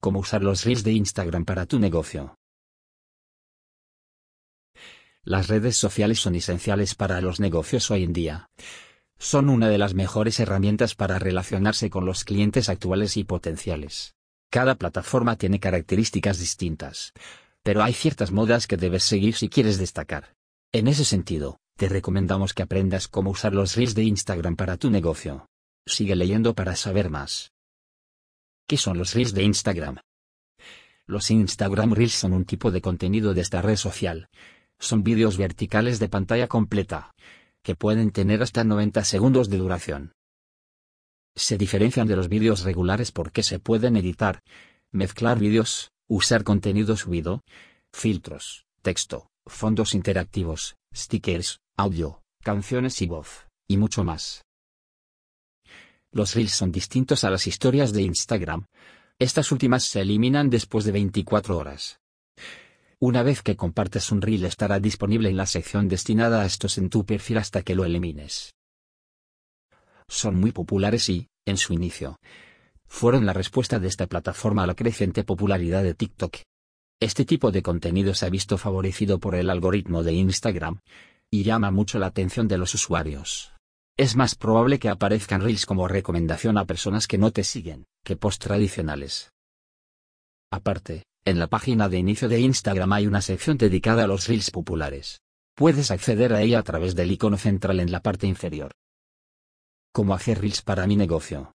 Cómo usar los reels de Instagram para tu negocio. Las redes sociales son esenciales para los negocios hoy en día. Son una de las mejores herramientas para relacionarse con los clientes actuales y potenciales. Cada plataforma tiene características distintas. Pero hay ciertas modas que debes seguir si quieres destacar. En ese sentido, te recomendamos que aprendas cómo usar los reels de Instagram para tu negocio. Sigue leyendo para saber más. ¿Qué son los reels de Instagram? Los Instagram Reels son un tipo de contenido de esta red social. Son vídeos verticales de pantalla completa, que pueden tener hasta 90 segundos de duración. Se diferencian de los vídeos regulares porque se pueden editar, mezclar vídeos, usar contenido subido, filtros, texto, fondos interactivos, stickers, audio, canciones y voz, y mucho más. Los reels son distintos a las historias de Instagram. Estas últimas se eliminan después de 24 horas. Una vez que compartes un reel estará disponible en la sección destinada a estos en tu perfil hasta que lo elimines. Son muy populares y, en su inicio, fueron la respuesta de esta plataforma a la creciente popularidad de TikTok. Este tipo de contenido se ha visto favorecido por el algoritmo de Instagram, y llama mucho la atención de los usuarios es más probable que aparezcan reels como recomendación a personas que no te siguen, que posts tradicionales. Aparte, en la página de inicio de Instagram hay una sección dedicada a los reels populares. Puedes acceder a ella a través del icono central en la parte inferior. ¿Cómo hacer reels para mi negocio?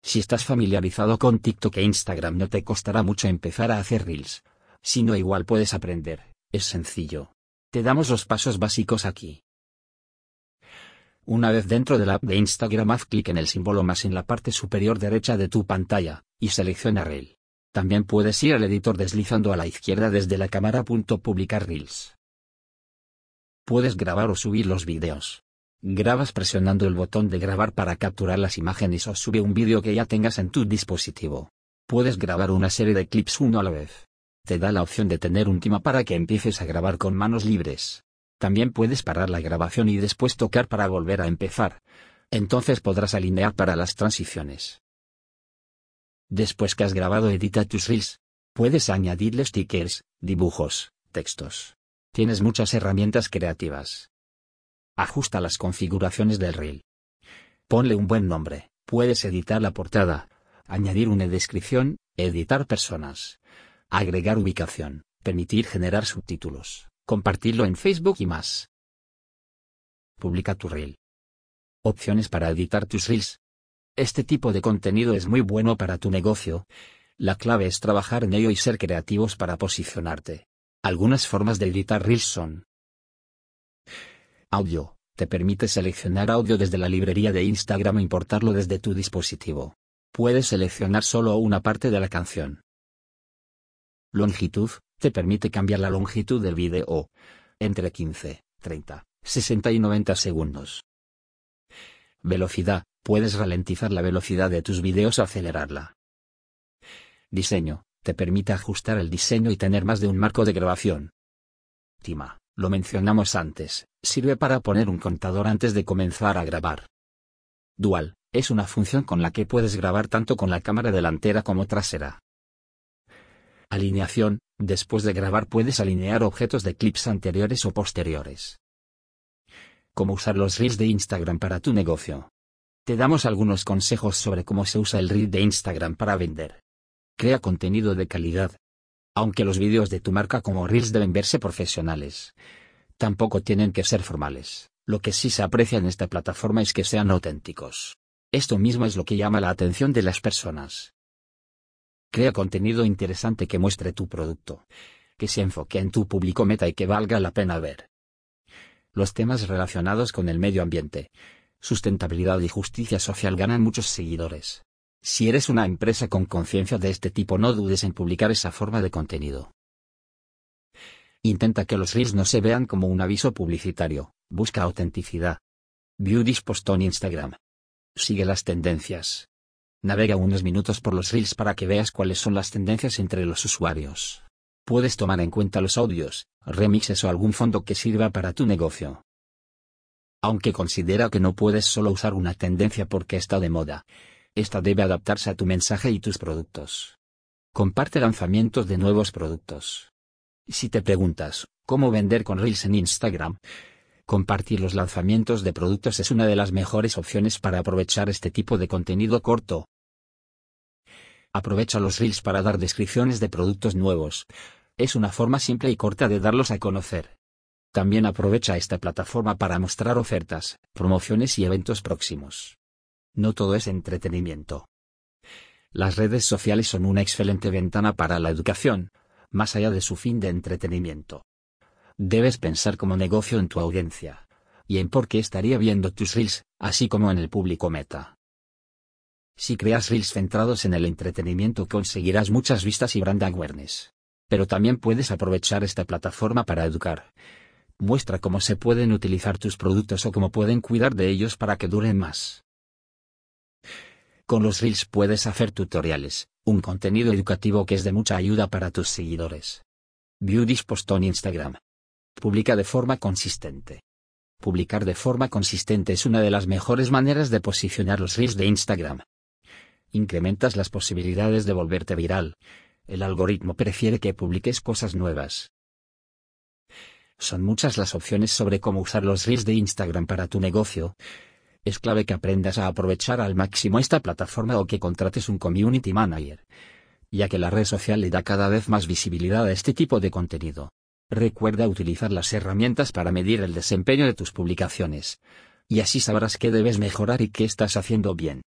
Si estás familiarizado con TikTok e Instagram no te costará mucho empezar a hacer reels. Si no igual puedes aprender, es sencillo. Te damos los pasos básicos aquí. Una vez dentro de la app de Instagram haz clic en el símbolo más en la parte superior derecha de tu pantalla, y selecciona Reel. También puedes ir al editor deslizando a la izquierda desde la cámara. Publicar Reels. Puedes grabar o subir los vídeos. Grabas presionando el botón de grabar para capturar las imágenes o sube un vídeo que ya tengas en tu dispositivo. Puedes grabar una serie de clips uno a la vez. Te da la opción de tener un tema para que empieces a grabar con manos libres. También puedes parar la grabación y después tocar para volver a empezar. Entonces podrás alinear para las transiciones. Después que has grabado edita tus reels. Puedes añadirle stickers, dibujos, textos. Tienes muchas herramientas creativas. Ajusta las configuraciones del reel. Ponle un buen nombre. Puedes editar la portada, añadir una descripción, editar personas, agregar ubicación, permitir generar subtítulos compartirlo en Facebook y más. Publica tu reel. Opciones para editar tus reels. Este tipo de contenido es muy bueno para tu negocio. La clave es trabajar en ello y ser creativos para posicionarte. Algunas formas de editar reels son Audio. Te permite seleccionar audio desde la librería de Instagram e importarlo desde tu dispositivo. Puedes seleccionar solo una parte de la canción. Longitud te permite cambiar la longitud del vídeo entre 15, 30, 60 y 90 segundos. Velocidad, puedes ralentizar la velocidad de tus vídeos o acelerarla. Diseño, te permite ajustar el diseño y tener más de un marco de grabación. Tima, lo mencionamos antes, sirve para poner un contador antes de comenzar a grabar. Dual, es una función con la que puedes grabar tanto con la cámara delantera como trasera. Alineación, después de grabar puedes alinear objetos de clips anteriores o posteriores. Cómo usar los reels de Instagram para tu negocio. Te damos algunos consejos sobre cómo se usa el reel de Instagram para vender. Crea contenido de calidad. Aunque los vídeos de tu marca como reels deben verse profesionales, tampoco tienen que ser formales. Lo que sí se aprecia en esta plataforma es que sean auténticos. Esto mismo es lo que llama la atención de las personas. Crea contenido interesante que muestre tu producto, que se enfoque en tu público meta y que valga la pena ver. Los temas relacionados con el medio ambiente, sustentabilidad y justicia social ganan muchos seguidores. Si eres una empresa con conciencia de este tipo no dudes en publicar esa forma de contenido. Intenta que los reels no se vean como un aviso publicitario, busca autenticidad. This post on Instagram. Sigue las tendencias. Navega unos minutos por los reels para que veas cuáles son las tendencias entre los usuarios. Puedes tomar en cuenta los audios, remixes o algún fondo que sirva para tu negocio. Aunque considera que no puedes solo usar una tendencia porque está de moda, esta debe adaptarse a tu mensaje y tus productos. Comparte lanzamientos de nuevos productos. Si te preguntas, ¿cómo vender con Reels en Instagram? Compartir los lanzamientos de productos es una de las mejores opciones para aprovechar este tipo de contenido corto. Aprovecha los Reels para dar descripciones de productos nuevos. Es una forma simple y corta de darlos a conocer. También aprovecha esta plataforma para mostrar ofertas, promociones y eventos próximos. No todo es entretenimiento. Las redes sociales son una excelente ventana para la educación, más allá de su fin de entretenimiento. Debes pensar como negocio en tu audiencia. Y en por qué estaría viendo tus reels, así como en el público meta. Si creas reels centrados en el entretenimiento conseguirás muchas vistas y brand awareness. Pero también puedes aprovechar esta plataforma para educar. Muestra cómo se pueden utilizar tus productos o cómo pueden cuidar de ellos para que duren más. Con los reels puedes hacer tutoriales, un contenido educativo que es de mucha ayuda para tus seguidores. View this post on Instagram. Publica de forma consistente. Publicar de forma consistente es una de las mejores maneras de posicionar los reels de Instagram. Incrementas las posibilidades de volverte viral. El algoritmo prefiere que publiques cosas nuevas. Son muchas las opciones sobre cómo usar los reels de Instagram para tu negocio. Es clave que aprendas a aprovechar al máximo esta plataforma o que contrates un community manager, ya que la red social le da cada vez más visibilidad a este tipo de contenido. Recuerda utilizar las herramientas para medir el desempeño de tus publicaciones. Y así sabrás qué debes mejorar y qué estás haciendo bien.